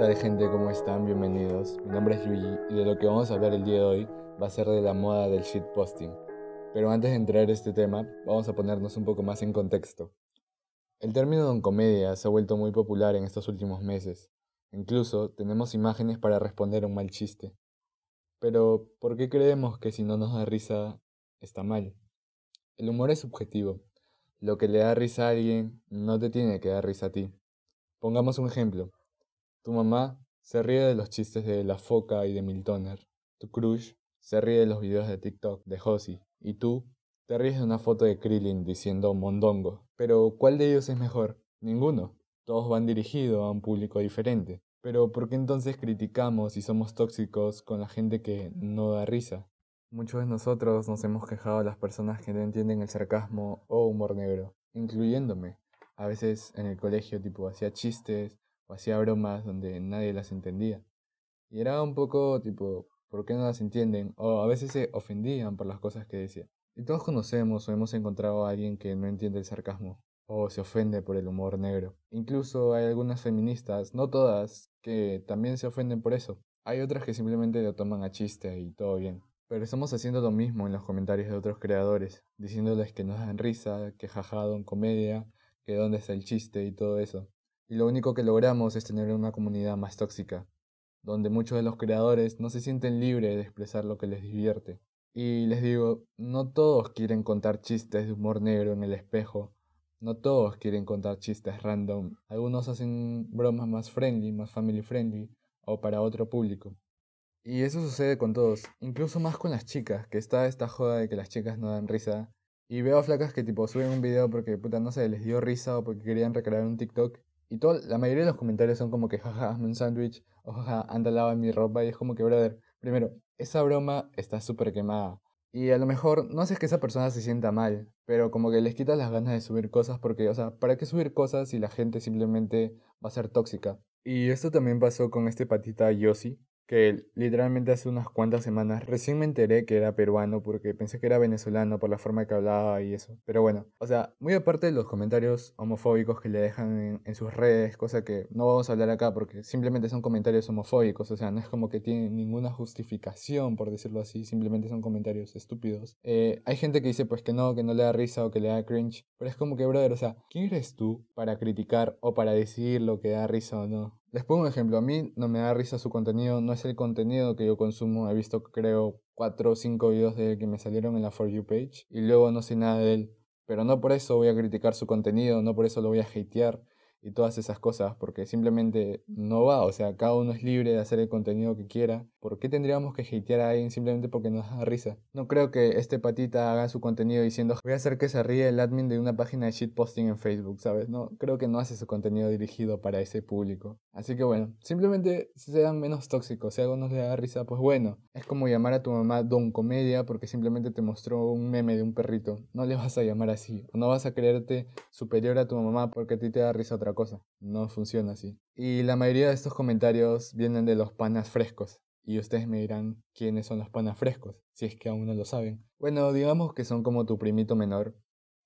tal gente? ¿Cómo están? Bienvenidos. Mi nombre es Yuji y de lo que vamos a hablar el día de hoy va a ser de la moda del shitposting. Pero antes de entrar en este tema, vamos a ponernos un poco más en contexto. El término don comedia se ha vuelto muy popular en estos últimos meses. Incluso tenemos imágenes para responder a un mal chiste. Pero, ¿por qué creemos que si no nos da risa está mal? El humor es subjetivo. Lo que le da risa a alguien no te tiene que dar risa a ti. Pongamos un ejemplo. Tu mamá se ríe de los chistes de La Foca y de Miltoner. Tu crush se ríe de los videos de TikTok de Josie. Y tú te ríes de una foto de Krillin diciendo mondongo. Pero ¿cuál de ellos es mejor? Ninguno. Todos van dirigidos a un público diferente. Pero ¿por qué entonces criticamos y somos tóxicos con la gente que no da risa? Muchos de nosotros nos hemos quejado de las personas que no entienden el sarcasmo o humor negro, incluyéndome. A veces en el colegio tipo hacía chistes o hacía bromas donde nadie las entendía. Y era un poco tipo, ¿por qué no las entienden? O a veces se ofendían por las cosas que decía. Y todos conocemos o hemos encontrado a alguien que no entiende el sarcasmo o se ofende por el humor negro. Incluso hay algunas feministas, no todas, que también se ofenden por eso. Hay otras que simplemente lo toman a chiste y todo bien. Pero estamos haciendo lo mismo en los comentarios de otros creadores, diciéndoles que nos dan risa, que jajado en comedia, que dónde está el chiste y todo eso. Y lo único que logramos es tener una comunidad más tóxica, donde muchos de los creadores no se sienten libres de expresar lo que les divierte. Y les digo, no todos quieren contar chistes de humor negro en el espejo, no todos quieren contar chistes random, algunos hacen bromas más friendly, más family friendly, o para otro público. Y eso sucede con todos, incluso más con las chicas, que está esta joda de que las chicas no dan risa. Y veo flacas que tipo suben un video porque puta no sé, les dio risa o porque querían recrear un TikTok. Y todo, la mayoría de los comentarios son como que jaja, hazme un sándwich, o jaja, anda lava mi ropa. Y es como que, brother, primero, esa broma está súper quemada. Y a lo mejor no haces que esa persona se sienta mal, pero como que les quitas las ganas de subir cosas porque, o sea, ¿para qué subir cosas si la gente simplemente va a ser tóxica? Y esto también pasó con este patita Yossi, que literalmente hace unas cuantas semanas recién me enteré que era peruano porque pensé que era venezolano por la forma que hablaba y eso. Pero bueno, o sea, muy aparte de los comentarios homofóbicos que le dejan en, sus redes, cosa que no vamos a hablar acá porque simplemente son comentarios homofóbicos, o sea, no es como que tienen ninguna justificación, por decirlo así, simplemente son comentarios estúpidos. Eh, hay gente que dice pues que no, que no le da risa o que le da cringe, pero es como que, brother, o sea, ¿quién eres tú para criticar o para decidir lo que da risa o no? Les pongo un ejemplo, a mí no me da risa su contenido, no es el contenido que yo consumo, he visto creo 4 o 5 videos de él que me salieron en la For You page y luego no sé nada de él, pero no por eso voy a criticar su contenido, no por eso lo voy a hatear, y todas esas cosas, porque simplemente no va, o sea, cada uno es libre de hacer el contenido que quiera. ¿Por qué tendríamos que hatear a alguien simplemente porque nos da risa? No creo que este patita haga su contenido diciendo voy a hacer que se ríe el admin de una página de shitposting en Facebook, ¿sabes? No, creo que no hace su contenido dirigido para ese público. Así que bueno, simplemente sean menos tóxicos, si algo nos le da risa, pues bueno, es como llamar a tu mamá Don Comedia porque simplemente te mostró un meme de un perrito. No le vas a llamar así, no vas a creerte superior a tu mamá porque a ti te da risa otra cosa. No funciona así. Y la mayoría de estos comentarios vienen de los panas frescos. Y ustedes me dirán quiénes son los panas frescos, si es que aún no lo saben. Bueno, digamos que son como tu primito menor,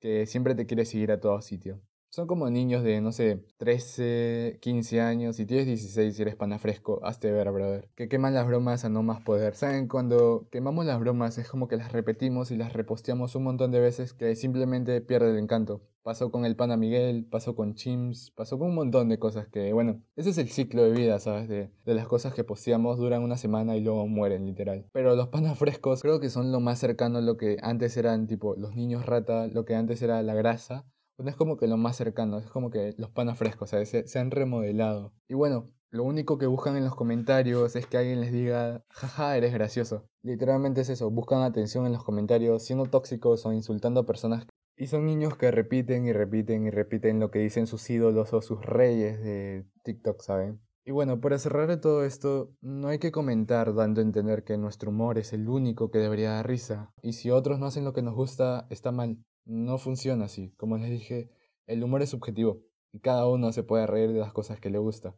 que siempre te quiere seguir a todo sitio. Son como niños de, no sé, 13, 15 años. Si tienes 16 y eres pana fresco, hazte ver, brother. Que queman las bromas a no más poder. ¿Saben? Cuando quemamos las bromas es como que las repetimos y las reposteamos un montón de veces que simplemente pierde el encanto. Pasó con el pana Miguel, pasó con Chims, pasó con un montón de cosas que, bueno, ese es el ciclo de vida, ¿sabes? De, de las cosas que posteamos duran una semana y luego mueren, literal. Pero los panas frescos creo que son lo más cercano a lo que antes eran, tipo, los niños rata, lo que antes era la grasa no es como que lo más cercano, es como que los panas frescos, se han remodelado. Y bueno, lo único que buscan en los comentarios es que alguien les diga, jaja, eres gracioso. Literalmente es eso, buscan atención en los comentarios, siendo tóxicos o insultando a personas. Y son niños que repiten y repiten y repiten lo que dicen sus ídolos o sus reyes de TikTok, ¿saben? Y bueno, para cerrar todo esto, no hay que comentar dando a entender que nuestro humor es el único que debería dar risa. Y si otros no hacen lo que nos gusta, está mal. No funciona así. Como les dije, el humor es subjetivo y cada uno se puede reír de las cosas que le gusta.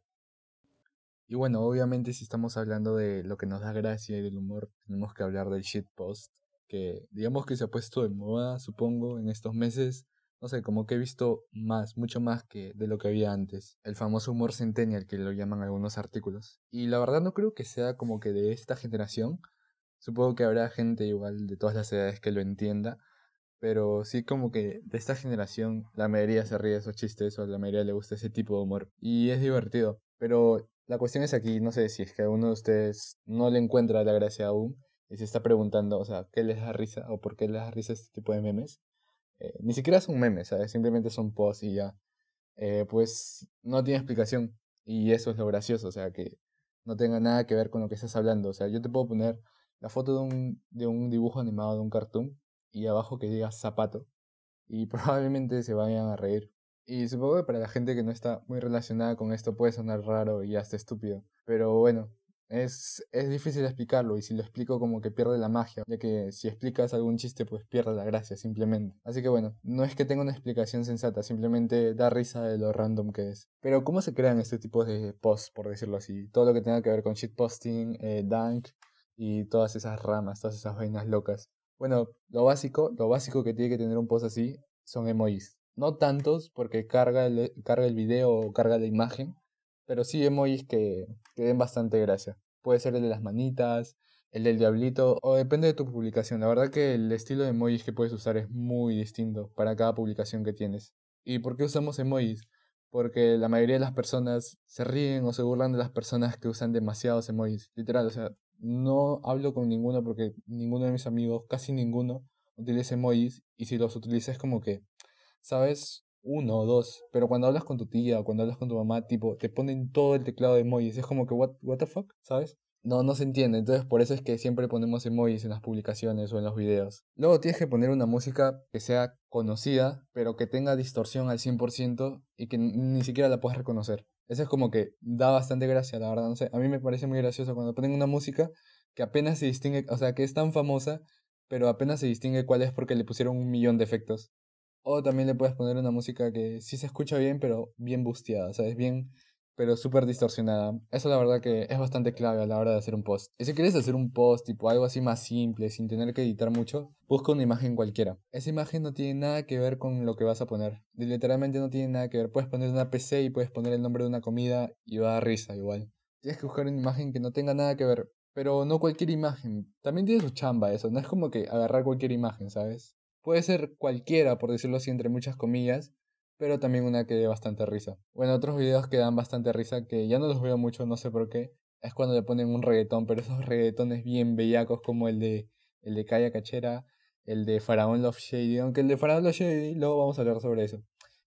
Y bueno, obviamente si estamos hablando de lo que nos da gracia y del humor, tenemos que hablar del shitpost, que digamos que se ha puesto de moda, supongo, en estos meses, no sé, como que he visto más, mucho más que de lo que había antes. El famoso humor centennial que lo llaman algunos artículos. Y la verdad no creo que sea como que de esta generación. Supongo que habrá gente igual de todas las edades que lo entienda. Pero sí como que de esta generación la mayoría se ríe de esos chistes o la mayoría le gusta ese tipo de humor. Y es divertido. Pero la cuestión es aquí, no sé si es que a uno de ustedes no le encuentra la gracia aún y se está preguntando, o sea, ¿qué les da risa o por qué les da risa este tipo de memes? Eh, ni siquiera son memes, ¿sabes? Simplemente son posts y ya. Eh, pues no tiene explicación. Y eso es lo gracioso, o sea, que no tenga nada que ver con lo que estás hablando. O sea, yo te puedo poner la foto de un, de un dibujo animado, de un cartoon, y abajo que diga zapato. Y probablemente se vayan a reír. Y supongo que para la gente que no está muy relacionada con esto puede sonar raro y hasta estúpido. Pero bueno, es, es difícil explicarlo y si lo explico como que pierde la magia, ya que si explicas algún chiste pues pierde la gracia simplemente. Así que bueno, no es que tenga una explicación sensata, simplemente da risa de lo random que es. Pero ¿cómo se crean este tipo de posts, por decirlo así? Todo lo que tenga que ver con shitposting, eh, dunk y todas esas ramas, todas esas vainas locas. Bueno, lo básico, lo básico que tiene que tener un post así son emojis. No tantos porque carga el, carga el video o carga la imagen, pero sí emojis que, que den bastante gracia. Puede ser el de las manitas, el del diablito, o depende de tu publicación. La verdad que el estilo de emojis que puedes usar es muy distinto para cada publicación que tienes. ¿Y por qué usamos emojis? Porque la mayoría de las personas se ríen o se burlan de las personas que usan demasiados emojis. Literal, o sea, no hablo con ninguno porque ninguno de mis amigos, casi ninguno, utiliza emojis. Y si los utiliza es como que, ¿sabes? uno o dos, pero cuando hablas con tu tía o cuando hablas con tu mamá, tipo, te ponen todo el teclado de emojis, es como que, what, what the fuck, ¿sabes? No, no se entiende, entonces por eso es que siempre ponemos emojis en las publicaciones o en los videos. Luego tienes que poner una música que sea conocida, pero que tenga distorsión al 100% y que ni siquiera la puedas reconocer. Eso es como que da bastante gracia, la verdad, no sé, a mí me parece muy gracioso cuando ponen una música que apenas se distingue, o sea, que es tan famosa, pero apenas se distingue cuál es porque le pusieron un millón de efectos. O también le puedes poner una música que sí se escucha bien, pero bien busteada, ¿sabes? Bien, pero súper distorsionada. Eso la verdad que es bastante clave a la hora de hacer un post. Y si quieres hacer un post tipo algo así más simple, sin tener que editar mucho, busca una imagen cualquiera. Esa imagen no tiene nada que ver con lo que vas a poner. Literalmente no tiene nada que ver. Puedes poner una PC y puedes poner el nombre de una comida y va a dar risa igual. Tienes que buscar una imagen que no tenga nada que ver. Pero no cualquier imagen. También tiene su chamba eso. No es como que agarrar cualquier imagen, ¿sabes? Puede ser cualquiera, por decirlo así, entre muchas comillas, pero también una que dé bastante risa. Bueno, otros videos que dan bastante risa, que ya no los veo mucho, no sé por qué, es cuando le ponen un reggaetón, pero esos reggaetones bien bellacos como el de, el de Kaya Cachera, el de Faraón Love Shady, aunque el de Faraón Love Shady, luego vamos a hablar sobre eso.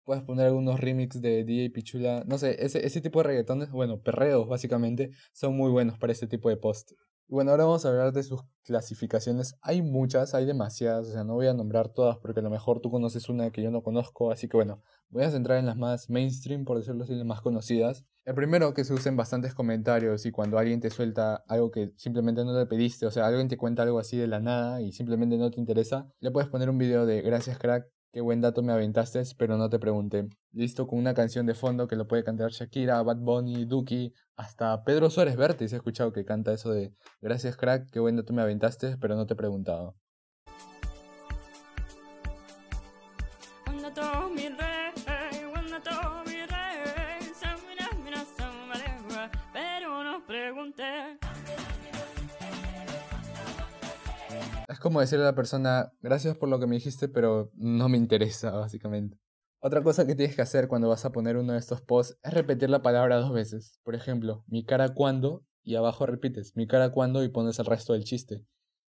Puedes poner algunos remix de DJ Pichula, no sé, ese, ese tipo de reggaetones, bueno, perreos básicamente, son muy buenos para este tipo de post. Bueno, ahora vamos a hablar de sus clasificaciones. Hay muchas, hay demasiadas, o sea, no voy a nombrar todas porque a lo mejor tú conoces una que yo no conozco, así que bueno, voy a centrar en las más mainstream, por decirlo así, las más conocidas. El primero que se usen bastantes comentarios y cuando alguien te suelta algo que simplemente no le pediste, o sea, alguien te cuenta algo así de la nada y simplemente no te interesa, le puedes poner un video de gracias crack, Qué buen dato me aventaste, pero no te pregunté. Listo con una canción de fondo que lo puede cantar Shakira, Bad Bunny, Duki, hasta Pedro Suárez Vértiz. He escuchado que canta eso de Gracias crack, qué buen dato me aventaste, pero no te he preguntado. Como decirle a la persona, gracias por lo que me dijiste, pero no me interesa, básicamente. Otra cosa que tienes que hacer cuando vas a poner uno de estos posts es repetir la palabra dos veces. Por ejemplo, mi cara cuando y abajo repites mi cara cuando y pones el resto del chiste.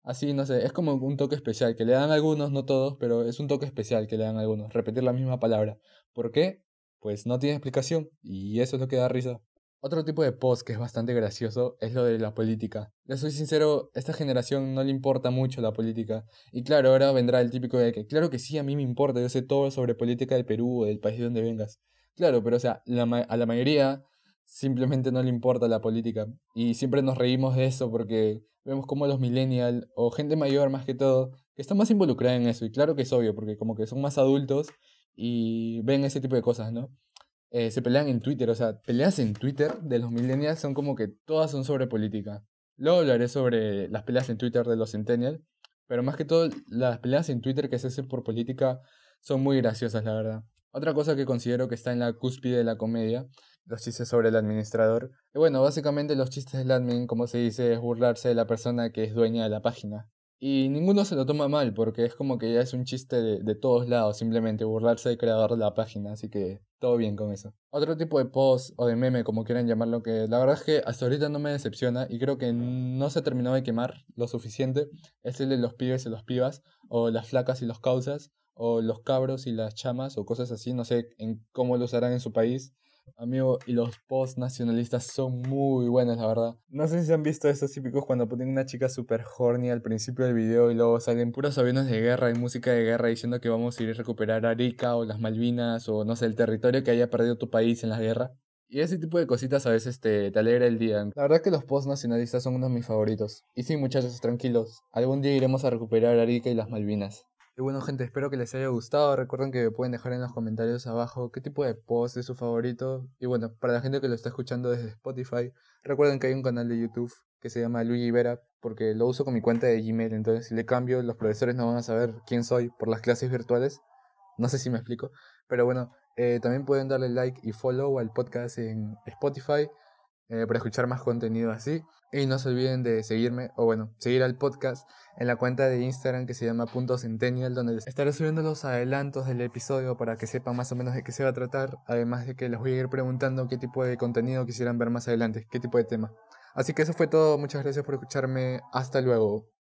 Así, no sé, es como un toque especial que le dan algunos, no todos, pero es un toque especial que le dan algunos, repetir la misma palabra. ¿Por qué? Pues no tiene explicación y eso es lo que da risa. Otro tipo de post que es bastante gracioso es lo de la política. Le soy sincero, esta generación no le importa mucho la política. Y claro, ahora vendrá el típico de que, claro que sí, a mí me importa, yo sé todo sobre política del Perú o del país de donde vengas. Claro, pero o sea, a la mayoría simplemente no le importa la política. Y siempre nos reímos de eso porque vemos como los millennials o gente mayor más que todo, que está más involucrada en eso. Y claro que es obvio, porque como que son más adultos y ven ese tipo de cosas, ¿no? Eh, se pelean en Twitter. O sea, peleas en Twitter de los millennials son como que todas son sobre política. Luego hablaré sobre las peleas en Twitter de los centennials. Pero más que todo, las peleas en Twitter que se hacen por política son muy graciosas, la verdad. Otra cosa que considero que está en la cúspide de la comedia, los chistes sobre el administrador. Y bueno, básicamente los chistes del admin, como se dice, es burlarse de la persona que es dueña de la página. Y ninguno se lo toma mal, porque es como que ya es un chiste de, de, todos lados, simplemente burlarse del creador de la página, así que todo bien con eso. Otro tipo de post o de meme, como quieran llamarlo, que la verdad es que hasta ahorita no me decepciona y creo que no se ha terminado de quemar lo suficiente, es el de los pibes y los pibas, o las flacas y los causas, o los cabros y las chamas, o cosas así, no sé en cómo lo usarán en su país. Amigo, y los post nacionalistas son muy buenos, la verdad. No sé si han visto estos típicos cuando ponen una chica super horny al principio del video y luego salen puros aviones de guerra y música de guerra diciendo que vamos a ir a recuperar Arica o las Malvinas o no sé, el territorio que haya perdido tu país en la guerra. Y ese tipo de cositas a veces te, te alegra el día. La verdad que los post nacionalistas son uno de mis favoritos. Y sí, muchachos, tranquilos. Algún día iremos a recuperar Arica y las Malvinas. Y bueno gente, espero que les haya gustado. Recuerden que pueden dejar en los comentarios abajo qué tipo de post es su favorito. Y bueno, para la gente que lo está escuchando desde Spotify, recuerden que hay un canal de YouTube que se llama Luigi Vera, porque lo uso con mi cuenta de Gmail. Entonces si le cambio, los profesores no van a saber quién soy por las clases virtuales. No sé si me explico. Pero bueno, eh, también pueden darle like y follow al podcast en Spotify. Eh, para escuchar más contenido así. Y no se olviden de seguirme, o bueno, seguir al podcast en la cuenta de Instagram que se llama Punto Centennial, donde estaré subiendo los adelantos del episodio para que sepan más o menos de qué se va a tratar. Además de que les voy a ir preguntando qué tipo de contenido quisieran ver más adelante, qué tipo de tema. Así que eso fue todo, muchas gracias por escucharme, hasta luego.